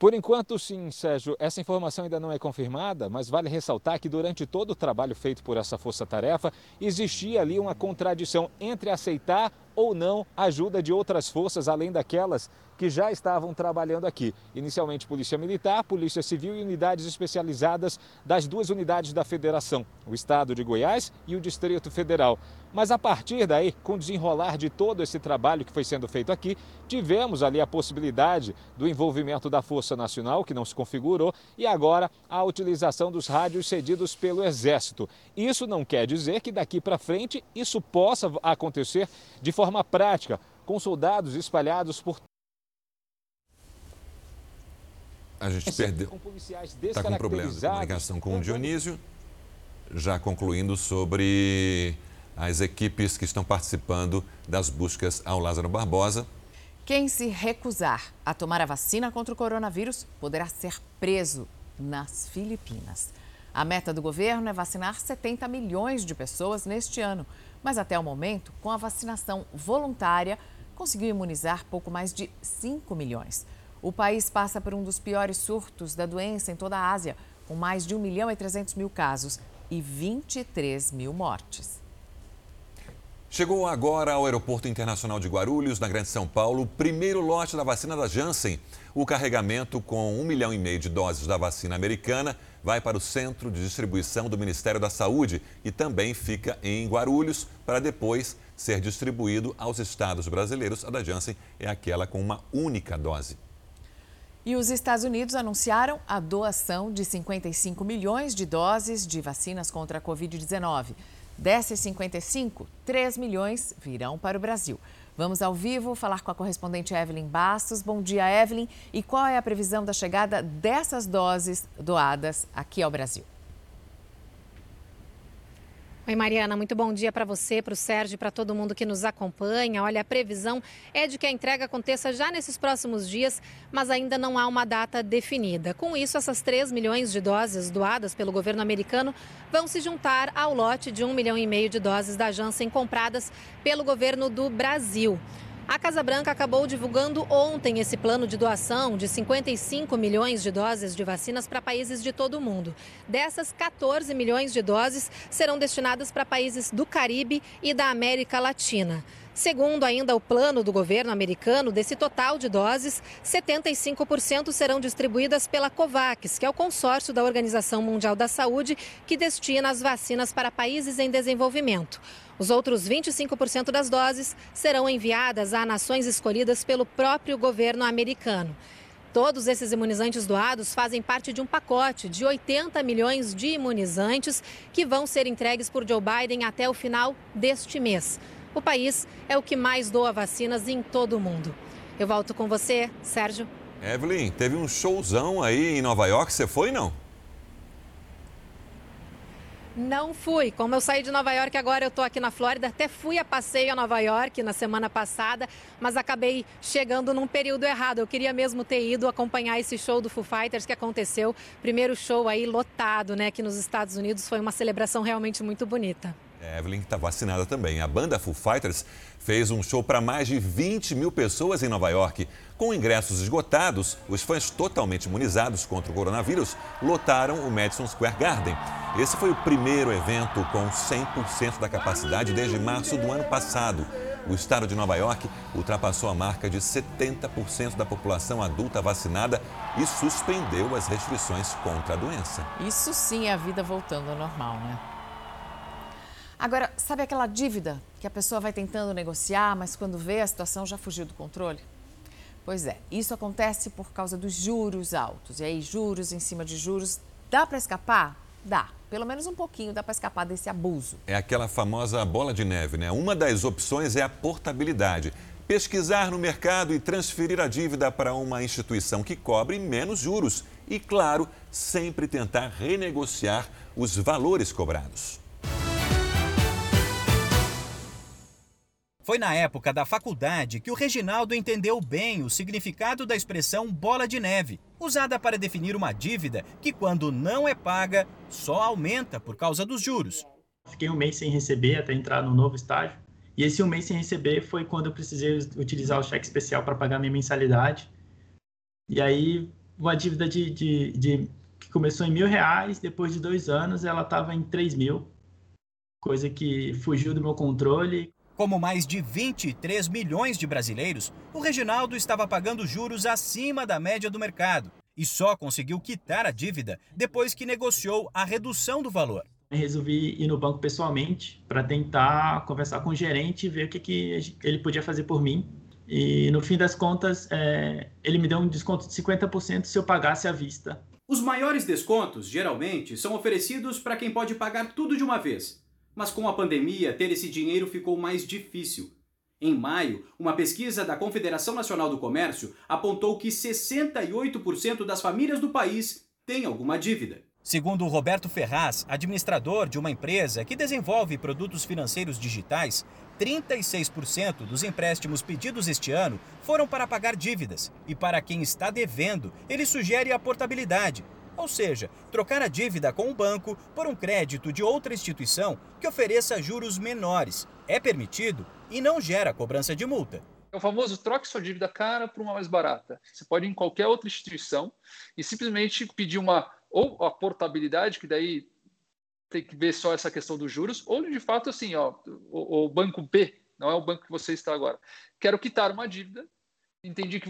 Por enquanto, sim, Sérgio, essa informação ainda não é confirmada, mas vale ressaltar que durante todo o trabalho feito por essa força-tarefa, existia ali uma contradição entre aceitar ou não ajuda de outras forças além daquelas que já estavam trabalhando aqui. Inicialmente, Polícia Militar, Polícia Civil e unidades especializadas das duas unidades da Federação, o Estado de Goiás e o Distrito Federal. Mas a partir daí, com o desenrolar de todo esse trabalho que foi sendo feito aqui, tivemos ali a possibilidade do envolvimento da Força Nacional, que não se configurou, e agora a utilização dos rádios cedidos pelo Exército. Isso não quer dizer que daqui para frente isso possa acontecer de forma prática, com soldados espalhados por A gente perdeu. Está com problema de comunicação com o Dionísio. Já concluindo sobre as equipes que estão participando das buscas ao Lázaro Barbosa. Quem se recusar a tomar a vacina contra o coronavírus poderá ser preso nas Filipinas. A meta do governo é vacinar 70 milhões de pessoas neste ano, mas até o momento, com a vacinação voluntária, conseguiu imunizar pouco mais de 5 milhões. O país passa por um dos piores surtos da doença em toda a Ásia, com mais de 1 milhão e 300 mil casos e 23 mil mortes. Chegou agora ao Aeroporto Internacional de Guarulhos, na Grande São Paulo, o primeiro lote da vacina da Janssen. O carregamento com um milhão e meio de doses da vacina americana vai para o centro de distribuição do Ministério da Saúde e também fica em Guarulhos para depois ser distribuído aos estados brasileiros. A da Janssen é aquela com uma única dose. E os Estados Unidos anunciaram a doação de 55 milhões de doses de vacinas contra a Covid-19. Dessas 55, 3 milhões virão para o Brasil. Vamos ao vivo falar com a correspondente Evelyn Bastos. Bom dia, Evelyn. E qual é a previsão da chegada dessas doses doadas aqui ao Brasil? Oi, Mariana, muito bom dia para você, para o Sérgio e para todo mundo que nos acompanha. Olha, a previsão é de que a entrega aconteça já nesses próximos dias, mas ainda não há uma data definida. Com isso, essas 3 milhões de doses doadas pelo governo americano vão se juntar ao lote de 1 milhão e meio de doses da Janssen compradas pelo governo do Brasil. A Casa Branca acabou divulgando ontem esse plano de doação de 55 milhões de doses de vacinas para países de todo o mundo. Dessas, 14 milhões de doses serão destinadas para países do Caribe e da América Latina. Segundo ainda o plano do governo americano, desse total de doses, 75% serão distribuídas pela COVAX, que é o consórcio da Organização Mundial da Saúde, que destina as vacinas para países em desenvolvimento. Os outros 25% das doses serão enviadas a nações escolhidas pelo próprio governo americano. Todos esses imunizantes doados fazem parte de um pacote de 80 milhões de imunizantes que vão ser entregues por Joe Biden até o final deste mês. O país é o que mais doa vacinas em todo o mundo. Eu volto com você, Sérgio. Evelyn, teve um showzão aí em Nova York, você foi não? Não fui. Como eu saí de Nova York, agora eu estou aqui na Flórida. Até fui a passeio a Nova York na semana passada, mas acabei chegando num período errado. Eu queria mesmo ter ido acompanhar esse show do Foo Fighters que aconteceu. Primeiro show aí lotado, né, aqui nos Estados Unidos. Foi uma celebração realmente muito bonita. Evelyn está vacinada também. A banda Foo Fighters fez um show para mais de 20 mil pessoas em Nova York. Com ingressos esgotados, os fãs totalmente imunizados contra o coronavírus lotaram o Madison Square Garden. Esse foi o primeiro evento com 100% da capacidade desde março do ano passado. O estado de Nova York ultrapassou a marca de 70% da população adulta vacinada e suspendeu as restrições contra a doença. Isso sim é a vida voltando ao normal, né? Agora, sabe aquela dívida que a pessoa vai tentando negociar, mas quando vê a situação já fugiu do controle? Pois é, isso acontece por causa dos juros altos. E aí, juros em cima de juros, dá para escapar? Dá. Pelo menos um pouquinho dá para escapar desse abuso. É aquela famosa bola de neve, né? Uma das opções é a portabilidade. Pesquisar no mercado e transferir a dívida para uma instituição que cobre menos juros. E, claro, sempre tentar renegociar os valores cobrados. Foi na época da faculdade que o Reginaldo entendeu bem o significado da expressão bola de neve, usada para definir uma dívida que, quando não é paga, só aumenta por causa dos juros. Fiquei um mês sem receber até entrar no novo estágio. E esse um mês sem receber foi quando eu precisei utilizar o cheque especial para pagar minha mensalidade. E aí, uma dívida de, de, de que começou em mil reais, depois de dois anos, ela estava em três mil, coisa que fugiu do meu controle. Como mais de 23 milhões de brasileiros, o Reginaldo estava pagando juros acima da média do mercado e só conseguiu quitar a dívida depois que negociou a redução do valor. Resolvi ir no banco pessoalmente para tentar conversar com o gerente e ver o que, que ele podia fazer por mim. E no fim das contas, é, ele me deu um desconto de 50% se eu pagasse à vista. Os maiores descontos, geralmente, são oferecidos para quem pode pagar tudo de uma vez. Mas com a pandemia, ter esse dinheiro ficou mais difícil. Em maio, uma pesquisa da Confederação Nacional do Comércio apontou que 68% das famílias do país têm alguma dívida. Segundo Roberto Ferraz, administrador de uma empresa que desenvolve produtos financeiros digitais, 36% dos empréstimos pedidos este ano foram para pagar dívidas. E para quem está devendo, ele sugere a portabilidade, ou seja, trocar a dívida com o banco por um crédito de outra instituição que ofereça juros menores. É permitido e não gera cobrança de multa. É o famoso troque sua dívida cara por uma mais barata. Você pode ir em qualquer outra instituição e simplesmente pedir uma ou a portabilidade, que daí tem que ver só essa questão dos juros, ou de fato assim, ó, o, o banco B, não é o banco que você está agora. Quero quitar uma dívida, entendi que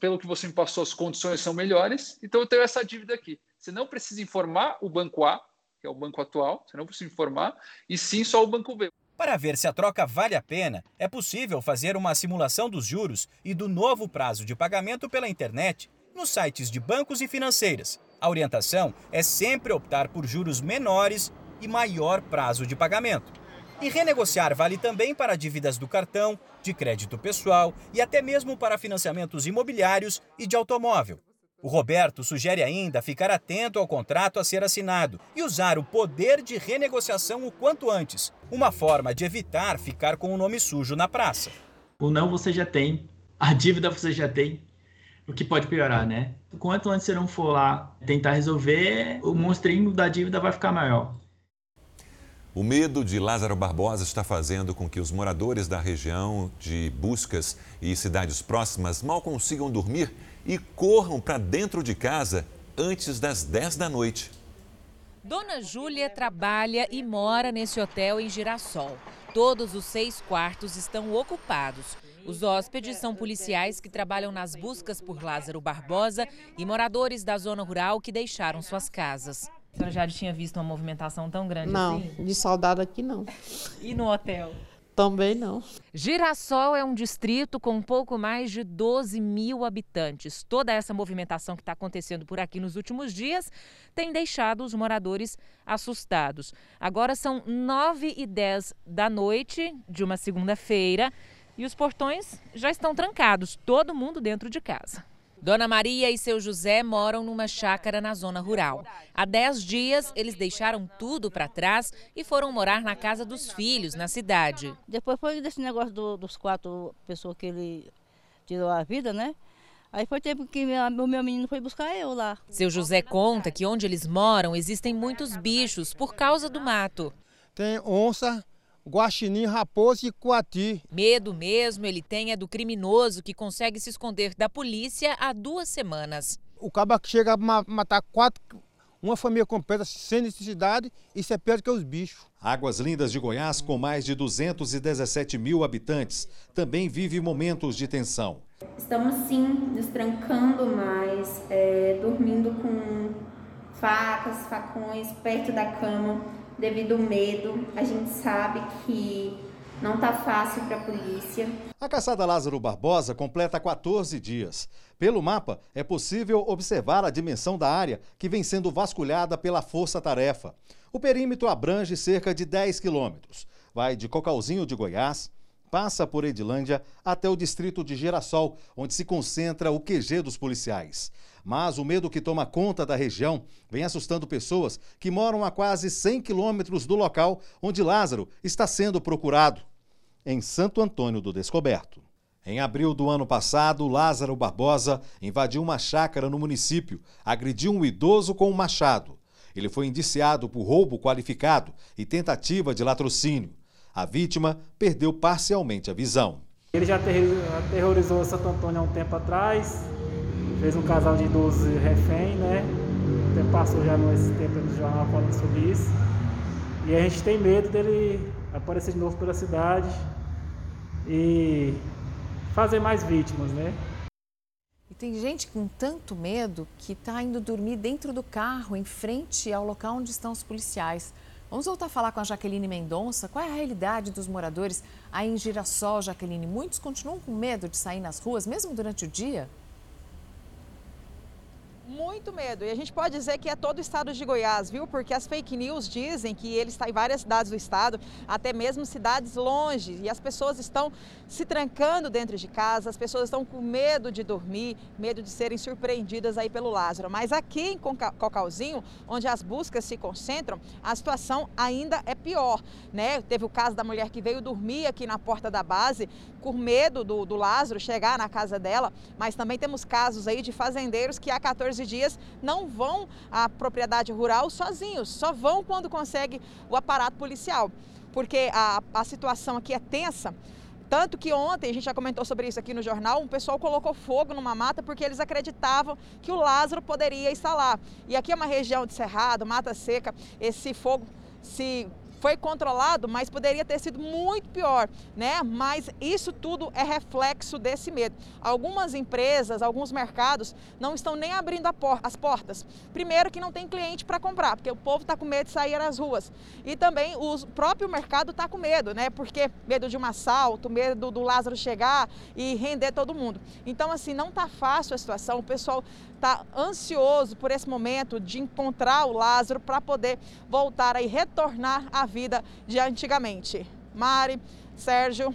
pelo que você me passou as condições são melhores, então eu tenho essa dívida aqui. Você não precisa informar o banco A, que é o banco atual, você não precisa informar, e sim só o banco B. Para ver se a troca vale a pena, é possível fazer uma simulação dos juros e do novo prazo de pagamento pela internet nos sites de bancos e financeiras. A orientação é sempre optar por juros menores e maior prazo de pagamento. E renegociar vale também para dívidas do cartão, de crédito pessoal e até mesmo para financiamentos imobiliários e de automóvel. O Roberto sugere ainda ficar atento ao contrato a ser assinado e usar o poder de renegociação o quanto antes, uma forma de evitar ficar com o nome sujo na praça. O não você já tem, a dívida você já tem, o que pode piorar, né? Quanto antes você não for lá tentar resolver, o monstrinho da dívida vai ficar maior. O medo de Lázaro Barbosa está fazendo com que os moradores da região de Buscas e cidades próximas mal consigam dormir e corram para dentro de casa antes das 10 da noite. Dona Júlia trabalha e mora nesse hotel em Girassol. Todos os seis quartos estão ocupados. Os hóspedes são policiais que trabalham nas buscas por Lázaro Barbosa e moradores da zona rural que deixaram suas casas. A senhora já tinha visto uma movimentação tão grande não, assim? Não, de soldado aqui não. E no hotel? Também não. Girassol é um distrito com pouco mais de 12 mil habitantes. Toda essa movimentação que está acontecendo por aqui nos últimos dias tem deixado os moradores assustados. Agora são 9 e 10 da noite de uma segunda-feira e os portões já estão trancados, todo mundo dentro de casa. Dona Maria e seu José moram numa chácara na zona rural. Há dez dias, eles deixaram tudo para trás e foram morar na casa dos filhos, na cidade. Depois foi desse negócio do, dos quatro pessoas que ele tirou a vida, né? Aí foi tempo que o meu menino foi buscar eu lá. Seu José conta que onde eles moram existem muitos bichos por causa do mato. Tem onça, guaxinim, raposo e coati. Medo mesmo ele tem é do criminoso que consegue se esconder da polícia há duas semanas. O cabo que chega a matar quatro, uma família completa sem necessidade, isso é pior que os bichos. Águas Lindas de Goiás, com mais de 217 mil habitantes, também vive momentos de tensão. Estamos sim nos trancando mais, é, dormindo com facas, facões perto da cama devido ao medo. A gente sabe que não está fácil para a polícia. A caçada Lázaro Barbosa completa 14 dias. Pelo mapa, é possível observar a dimensão da área que vem sendo vasculhada pela Força Tarefa. O perímetro abrange cerca de 10 quilômetros. Vai de Cocalzinho de Goiás, passa por Edilândia até o distrito de Girassol, onde se concentra o QG dos policiais. Mas o medo que toma conta da região vem assustando pessoas que moram a quase 100 quilômetros do local onde Lázaro está sendo procurado, em Santo Antônio do Descoberto. Em abril do ano passado, Lázaro Barbosa invadiu uma chácara no município, agrediu um idoso com um machado. Ele foi indiciado por roubo qualificado e tentativa de latrocínio. A vítima perdeu parcialmente a visão. Ele já aterrorizou Santo Antônio há um tempo atrás, fez um casal de 12 refém, né? Até passou já nesse tempo no jornal falando sobre isso. E a gente tem medo dele aparecer de novo pela cidade e fazer mais vítimas, né? E tem gente com tanto medo que está indo dormir dentro do carro, em frente ao local onde estão os policiais. Vamos voltar a falar com a Jaqueline Mendonça. Qual é a realidade dos moradores aí em Girassol, Jaqueline? Muitos continuam com medo de sair nas ruas, mesmo durante o dia? Muito medo. E a gente pode dizer que é todo o estado de Goiás, viu? Porque as fake news dizem que ele está em várias cidades do estado, até mesmo cidades longe. E as pessoas estão se trancando dentro de casa, as pessoas estão com medo de dormir, medo de serem surpreendidas aí pelo Lázaro. Mas aqui em Cocalzinho, onde as buscas se concentram, a situação ainda é pior, né? Teve o caso da mulher que veio dormir aqui na porta da base, com medo do, do Lázaro chegar na casa dela, mas também temos casos aí de fazendeiros que há 14 dias não vão à propriedade rural sozinhos, só vão quando consegue o aparato policial, porque a, a situação aqui é tensa. Tanto que ontem, a gente já comentou sobre isso aqui no jornal, um pessoal colocou fogo numa mata porque eles acreditavam que o Lázaro poderia estar lá. E aqui é uma região de cerrado, mata seca, esse fogo se foi controlado, mas poderia ter sido muito pior, né? Mas isso tudo é reflexo desse medo. Algumas empresas, alguns mercados não estão nem abrindo por as portas. Primeiro que não tem cliente para comprar, porque o povo está com medo de sair às ruas. E também o próprio mercado está com medo, né? Porque medo de um assalto, medo do Lázaro chegar e render todo mundo. Então, assim, não está fácil a situação. O pessoal está ansioso por esse momento de encontrar o Lázaro para poder voltar e retornar à vida de antigamente. Mari, Sérgio.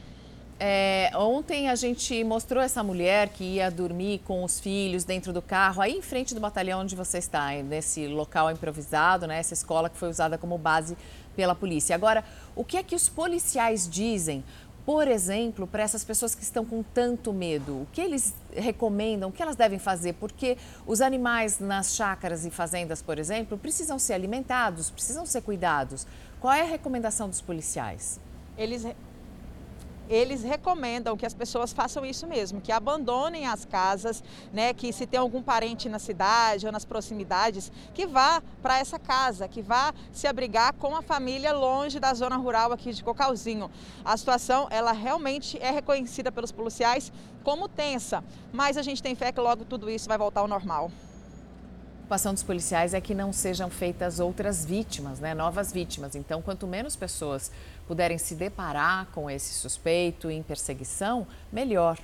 É, ontem a gente mostrou essa mulher que ia dormir com os filhos dentro do carro, aí em frente do batalhão onde você está, nesse local improvisado, né, essa escola que foi usada como base pela polícia. Agora, o que é que os policiais dizem por exemplo, para essas pessoas que estão com tanto medo? O que eles recomendam? O que elas devem fazer? Porque os animais nas chácaras e fazendas, por exemplo, precisam ser alimentados, precisam ser cuidados. Qual é a recomendação dos policiais? Eles eles recomendam que as pessoas façam isso mesmo, que abandonem as casas, né, que se tem algum parente na cidade ou nas proximidades, que vá para essa casa, que vá se abrigar com a família longe da zona rural aqui de Cocalzinho. A situação, ela realmente é reconhecida pelos policiais como tensa, mas a gente tem fé que logo tudo isso vai voltar ao normal preocupação dos policiais é que não sejam feitas outras vítimas, né, novas vítimas. Então, quanto menos pessoas puderem se deparar com esse suspeito em perseguição, melhor.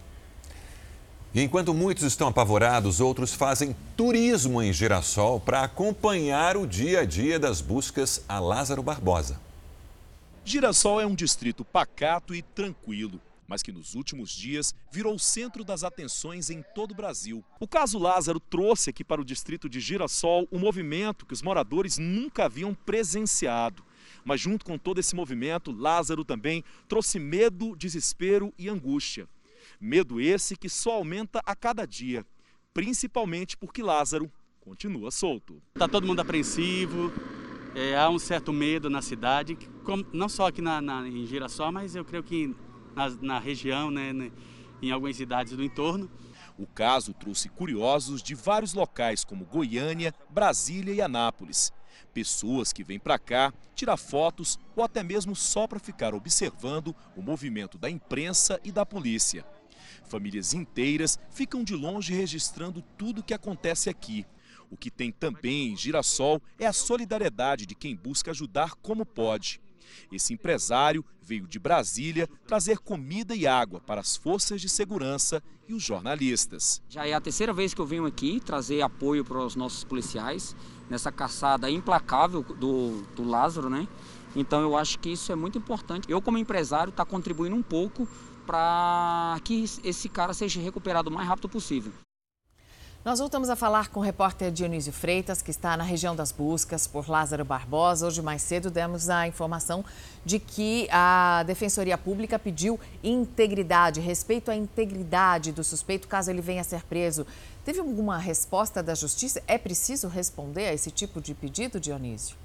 E enquanto muitos estão apavorados, outros fazem turismo em Girassol para acompanhar o dia a dia das buscas a Lázaro Barbosa. Girassol é um distrito pacato e tranquilo mas que nos últimos dias virou o centro das atenções em todo o Brasil. O caso Lázaro trouxe aqui para o distrito de Girassol um movimento que os moradores nunca haviam presenciado. Mas junto com todo esse movimento, Lázaro também trouxe medo, desespero e angústia. Medo esse que só aumenta a cada dia, principalmente porque Lázaro continua solto. Está todo mundo apreensivo, é, há um certo medo na cidade, como, não só aqui na, na, em Girassol, mas eu creio que na, na região, né, né, em algumas cidades do entorno. O caso trouxe curiosos de vários locais, como Goiânia, Brasília e Anápolis. Pessoas que vêm para cá tirar fotos ou até mesmo só para ficar observando o movimento da imprensa e da polícia. Famílias inteiras ficam de longe registrando tudo o que acontece aqui. O que tem também em Girassol é a solidariedade de quem busca ajudar como pode. Esse empresário veio de Brasília trazer comida e água para as forças de segurança e os jornalistas. Já é a terceira vez que eu venho aqui trazer apoio para os nossos policiais nessa caçada implacável do, do Lázaro, né? Então eu acho que isso é muito importante. Eu, como empresário, está contribuindo um pouco para que esse cara seja recuperado o mais rápido possível. Nós voltamos a falar com o repórter Dionísio Freitas, que está na região das buscas por Lázaro Barbosa. Hoje, mais cedo, demos a informação de que a Defensoria Pública pediu integridade, respeito à integridade do suspeito caso ele venha a ser preso. Teve alguma resposta da Justiça? É preciso responder a esse tipo de pedido, Dionísio?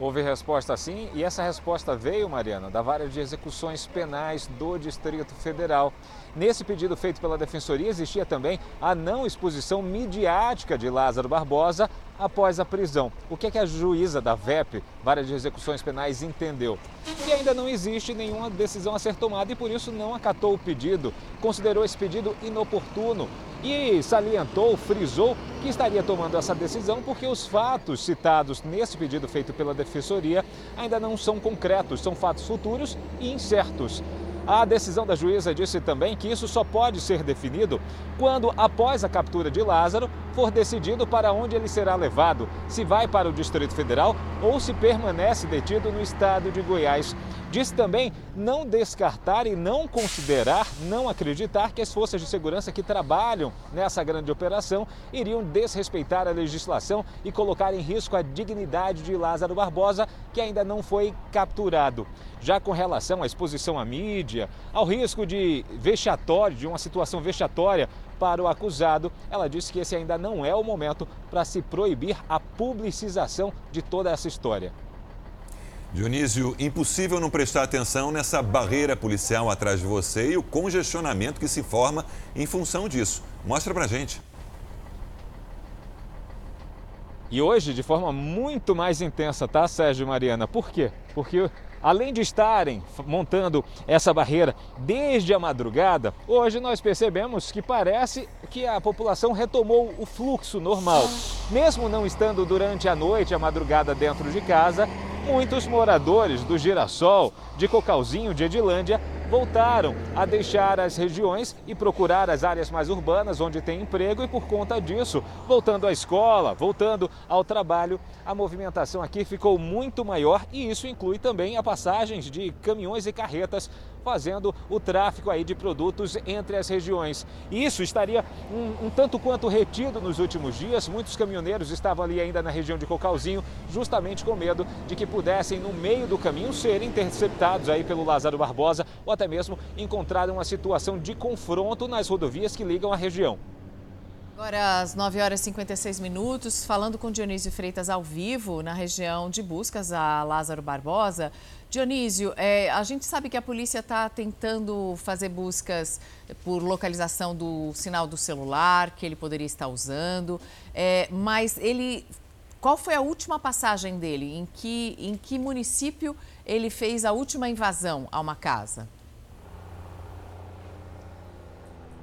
Houve resposta sim, e essa resposta veio, Mariana, da Vara de Execuções Penais do Distrito Federal. Nesse pedido feito pela Defensoria, existia também a não exposição midiática de Lázaro Barbosa após a prisão. O que, é que a juíza da VEP, Vara de Execuções Penais, entendeu? Que ainda não existe nenhuma decisão a ser tomada e por isso não acatou o pedido, considerou esse pedido inoportuno e salientou, frisou que estaria tomando essa decisão porque os fatos citados nesse pedido feito pela Defensoria ainda não são concretos, são fatos futuros e incertos. A decisão da juíza disse também que isso só pode ser definido quando, após a captura de Lázaro, for decidido para onde ele será levado, se vai para o Distrito Federal ou se permanece detido no estado de Goiás. Disse também não descartar e não considerar, não acreditar que as forças de segurança que trabalham nessa grande operação iriam desrespeitar a legislação e colocar em risco a dignidade de Lázaro Barbosa, que ainda não foi capturado. Já com relação à exposição à mídia, ao risco de vexatório, de uma situação vexatória para o acusado, ela disse que esse ainda não é o momento para se proibir a publicização de toda essa história. Dionísio, impossível não prestar atenção nessa barreira policial atrás de você e o congestionamento que se forma em função disso. Mostra pra gente. E hoje de forma muito mais intensa, tá, Sérgio e Mariana? Por quê? Porque além de estarem montando essa barreira desde a madrugada, hoje nós percebemos que parece que a população retomou o fluxo normal. Mesmo não estando durante a noite, a madrugada dentro de casa, muitos moradores do Girassol, de Cocalzinho, de Edilândia, voltaram a deixar as regiões e procurar as áreas mais urbanas onde tem emprego e por conta disso, voltando à escola, voltando ao trabalho, a movimentação aqui ficou muito maior e isso inclui também a passagens de caminhões e carretas fazendo o tráfico aí de produtos entre as regiões. Isso estaria um, um, tanto quanto retido nos últimos dias. Muitos caminhoneiros estavam ali ainda na região de Cocalzinho, justamente com medo de que pudessem, no meio do caminho, serem interceptados aí pelo Lázaro Barbosa ou até mesmo encontrar uma situação de confronto nas rodovias que ligam a região. Agora, às 9 horas e 56 minutos, falando com Dionísio Freitas ao vivo, na região de buscas a Lázaro Barbosa. Dionísio, é, a gente sabe que a polícia está tentando fazer buscas por localização do sinal do celular que ele poderia estar usando, é, mas ele, qual foi a última passagem dele? Em que, em que município ele fez a última invasão a uma casa?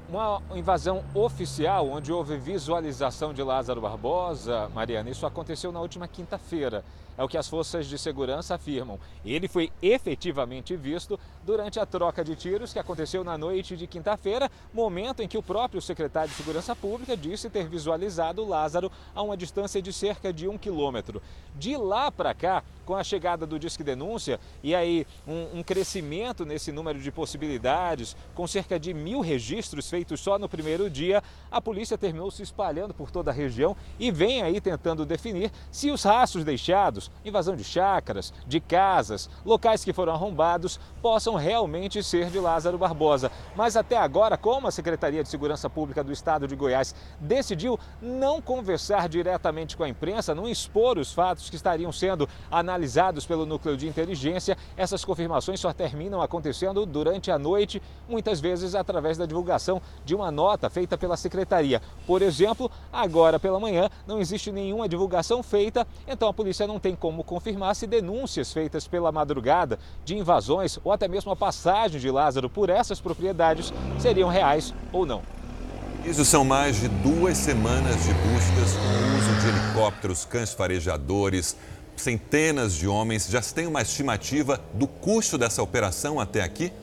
Uma invasão oficial, onde houve visualização de Lázaro Barbosa, Mariana, isso aconteceu na última quinta-feira. É o que as forças de segurança afirmam. Ele foi efetivamente visto durante a troca de tiros que aconteceu na noite de quinta-feira, momento em que o próprio secretário de Segurança Pública disse ter visualizado Lázaro a uma distância de cerca de um quilômetro. De lá para cá, com a chegada do Disque Denúncia e aí um, um, crescimento nesse número de possibilidades, com cerca de mil registros feitos só no primeiro dia, a polícia terminou se espalhando por toda a região e vem aí tentando definir se os rastros deixados, invasão de chácaras, de casas, locais que foram arrombados, possam realmente ser de Lázaro Barbosa. Mas até agora, como a Secretaria de Segurança Pública do Estado de Goiás decidiu não conversar diretamente com a imprensa, não expor os fatos que estariam sendo analisados pelo núcleo de inteligência, essas confirmações só terminam acontecendo durante a noite, muitas vezes através da divulgação de uma nota feita pela secretaria. Por exemplo, agora pela manhã não existe nenhuma divulgação feita, então a polícia não tem como confirmar se denúncias feitas pela madrugada de invasões ou até mesmo a passagem de Lázaro por essas propriedades seriam reais ou não. Isso são mais de duas semanas de buscas com o uso de helicópteros, cães farejadores, centenas de homens. Já se tem uma estimativa do custo dessa operação até aqui?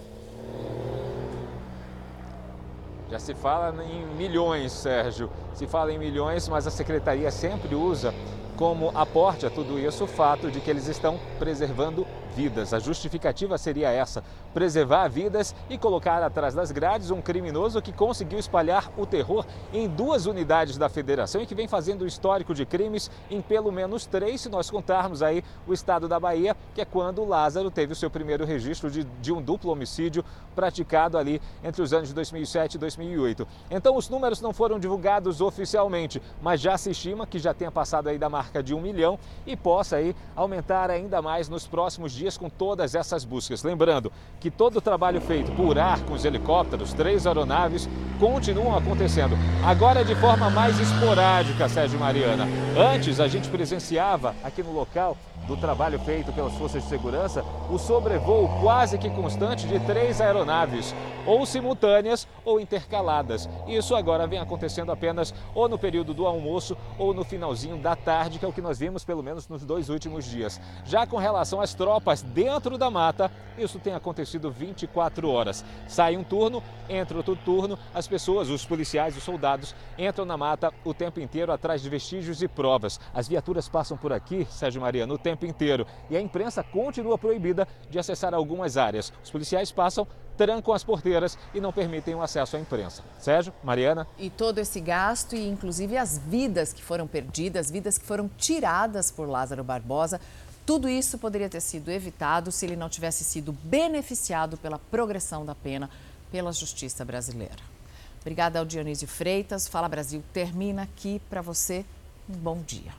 Já se fala em milhões, Sérgio. Se fala em milhões, mas a secretaria sempre usa como aporte a tudo isso o fato de que eles estão preservando vidas. A justificativa seria essa: preservar vidas e colocar atrás das grades um criminoso que conseguiu espalhar o terror em duas unidades da federação e que vem fazendo histórico de crimes em pelo menos três, se nós contarmos aí o estado da Bahia, que é quando Lázaro teve o seu primeiro registro de, de um duplo homicídio praticado ali entre os anos de 2007 e 2008. Então os números não foram divulgados oficialmente, mas já se estima que já tenha passado aí da marca de um milhão e possa aí aumentar ainda mais nos próximos dias dias com todas essas buscas. Lembrando que todo o trabalho feito por ar com os helicópteros, três aeronaves, continuam acontecendo. Agora de forma mais esporádica, Sérgio Mariana. Antes a gente presenciava aqui no local do trabalho feito pelas forças de segurança, o sobrevoo quase que constante de três aeronaves, ou simultâneas ou intercaladas. Isso agora vem acontecendo apenas ou no período do almoço ou no finalzinho da tarde, que é o que nós vimos pelo menos nos dois últimos dias. Já com relação às tropas dentro da mata, isso tem acontecido 24 horas. Sai um turno, entra outro turno, as pessoas, os policiais, os soldados entram na mata o tempo inteiro atrás de vestígios e provas. As viaturas passam por aqui, Sérgio Maria, no tempo inteiro e a imprensa continua proibida de acessar algumas áreas. Os policiais passam, trancam as porteiras e não permitem o acesso à imprensa. Sérgio, Mariana. E todo esse gasto e inclusive as vidas que foram perdidas, vidas que foram tiradas por Lázaro Barbosa, tudo isso poderia ter sido evitado se ele não tivesse sido beneficiado pela progressão da pena pela justiça brasileira. Obrigada ao Dionísio Freitas. Fala Brasil termina aqui para você. Um bom dia.